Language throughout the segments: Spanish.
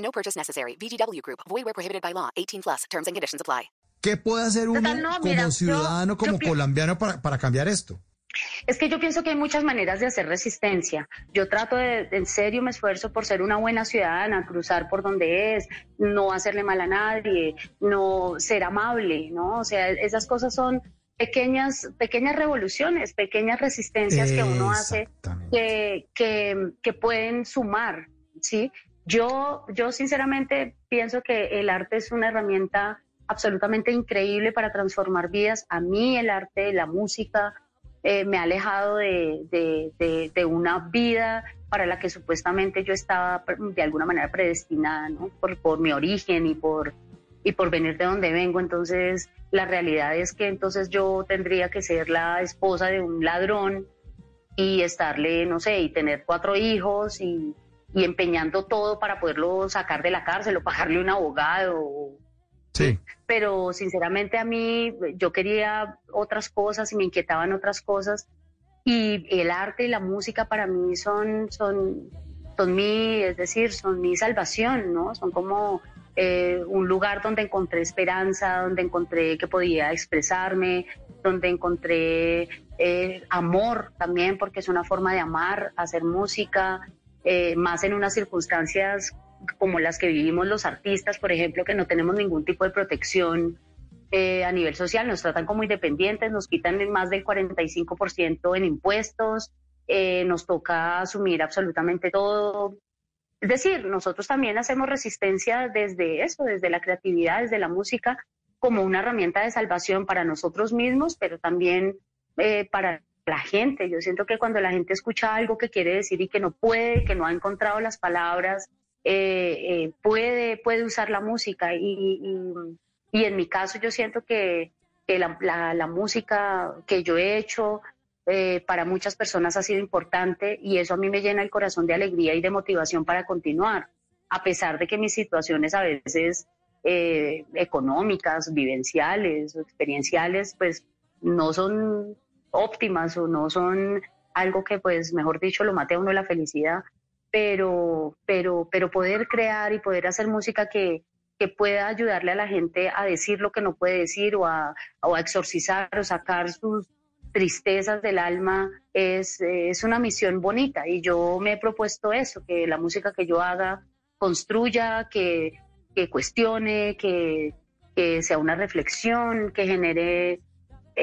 No purchase necessary. VGW Group. Void where prohibited by law. 18 plus. Terms and conditions apply. ¿Qué puede hacer uno Total, no, como mira, yo- ciudadano, yo como colombiano para, para cambiar esto? Es que yo pienso que hay muchas maneras de hacer resistencia. Yo trato de, en serio, me esfuerzo por ser una buena ciudadana, cruzar por donde es, no hacerle mal a nadie, no ser amable, ¿no? O sea, esas cosas son pequeñas, pequeñas revoluciones, pequeñas resistencias que uno hace que, que pueden sumar, ¿sí? Yo, yo sinceramente pienso que el arte es una herramienta absolutamente increíble para transformar vidas. A mí el arte, la música, eh, me ha alejado de, de- de- de una vida para la que supuestamente yo estaba de alguna manera predestinada, ¿no? Por, por mi origen y por, y por venir de donde vengo. Entonces, la realidad es que entonces yo tendría que ser la esposa de un ladrón y estarle, no sé, y tener cuatro hijos y, y empeñando todo para poderlo sacar de la cárcel o pagarle un abogado. Sí. Pero sinceramente a mí yo quería otras cosas y me inquietaban otras cosas y el arte y la música para mí son, son, son mi, es decir, son mi salvación, ¿no? Son como eh, un lugar donde encontré esperanza, donde encontré que podía expresarme, donde encontré eh, amor también, porque es una forma de amar, hacer música, eh, más en unas circunstancias como las que vivimos los artistas, por ejemplo, que no tenemos ningún tipo de protección eh, a nivel social, nos tratan como independientes, nos quitan más del 45% en impuestos, eh, nos toca asumir absolutamente todo. Es decir, nosotros también hacemos resistencia desde eso, desde la creatividad, desde la música, como una herramienta de salvación para nosotros mismos, pero también eh, para la gente. Yo siento que cuando la gente escucha algo que quiere decir y que no puede, que no ha encontrado las palabras, eh, eh, puede, puede usar la música. Y, y- y en mi caso yo siento que, la, música que yo he hecho eh, para muchas personas ha sido importante y eso a mí me llena el corazón de alegría y de motivación para continuar, a pesar de que mis situaciones a veces económicas, vivenciales experienciales, pues no son óptimas o no son algo que, pues, mejor dicho, lo mate a uno la felicidad, pero, pero, pero poder crear y poder hacer música que, que pueda ayudarle a la gente a decir lo que no puede decir o a, o exorcizar o sacar sus tristezas del alma es, es una misión bonita. Y yo me he propuesto eso, que la música que yo haga construya, que, que cuestione, que, que sea una reflexión, que genere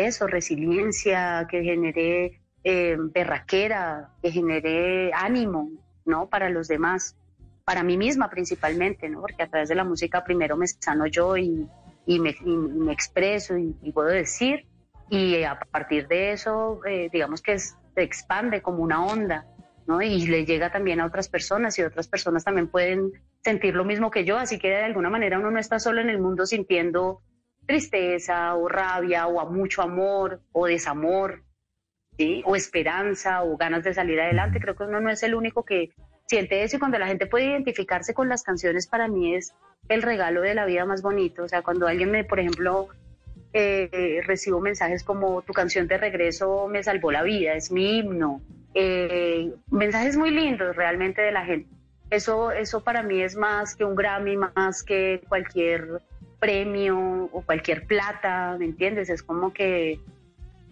eso, resiliencia, que genere eh, berraquera, que genere ánimo, ¿no? Para los demás, para mí misma principalmente, ¿no? Porque a través de la música primero me sano yo y, y, me, expreso y, puedo decir, y a partir de eso, eh, digamos que se expande como una onda, ¿no? Y le llega también a otras personas y otras personas también pueden sentir lo mismo que yo, así que de alguna manera uno no está solo en el mundo sintiendo tristeza o rabia o a mucho amor o desamor, ¿sí? o esperanza o ganas de salir adelante. Creo que uno no es el único que siente eso y cuando la gente puede identificarse con las canciones para mí es el regalo de la vida más bonito. O sea, cuando alguien me, por ejemplo, eh, recibo mensajes como tu canción de regreso me salvó la vida, es mi himno. Eh, mensajes muy lindos realmente de la gente. Eso, eso para mí es más que un Grammy, más que cualquier premio o cualquier plata, ¿me entiendes? Es como que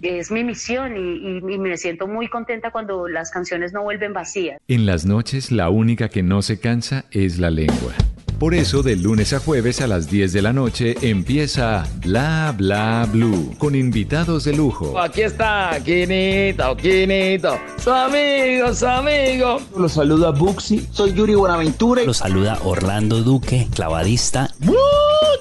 es mi misión y, y- y me siento muy contenta cuando las canciones no vuelven vacías. En las noches la única que no se cansa es la lengua. Por eso de lunes a jueves a las 10 de la noche empieza Bla Bla Blue con invitados de lujo. Aquí está, Quinito, Quinito, su amigo, su amigo. Los saluda Buxi, soy Yuri Buenaventura. Los saluda Orlando Duque, clavadista.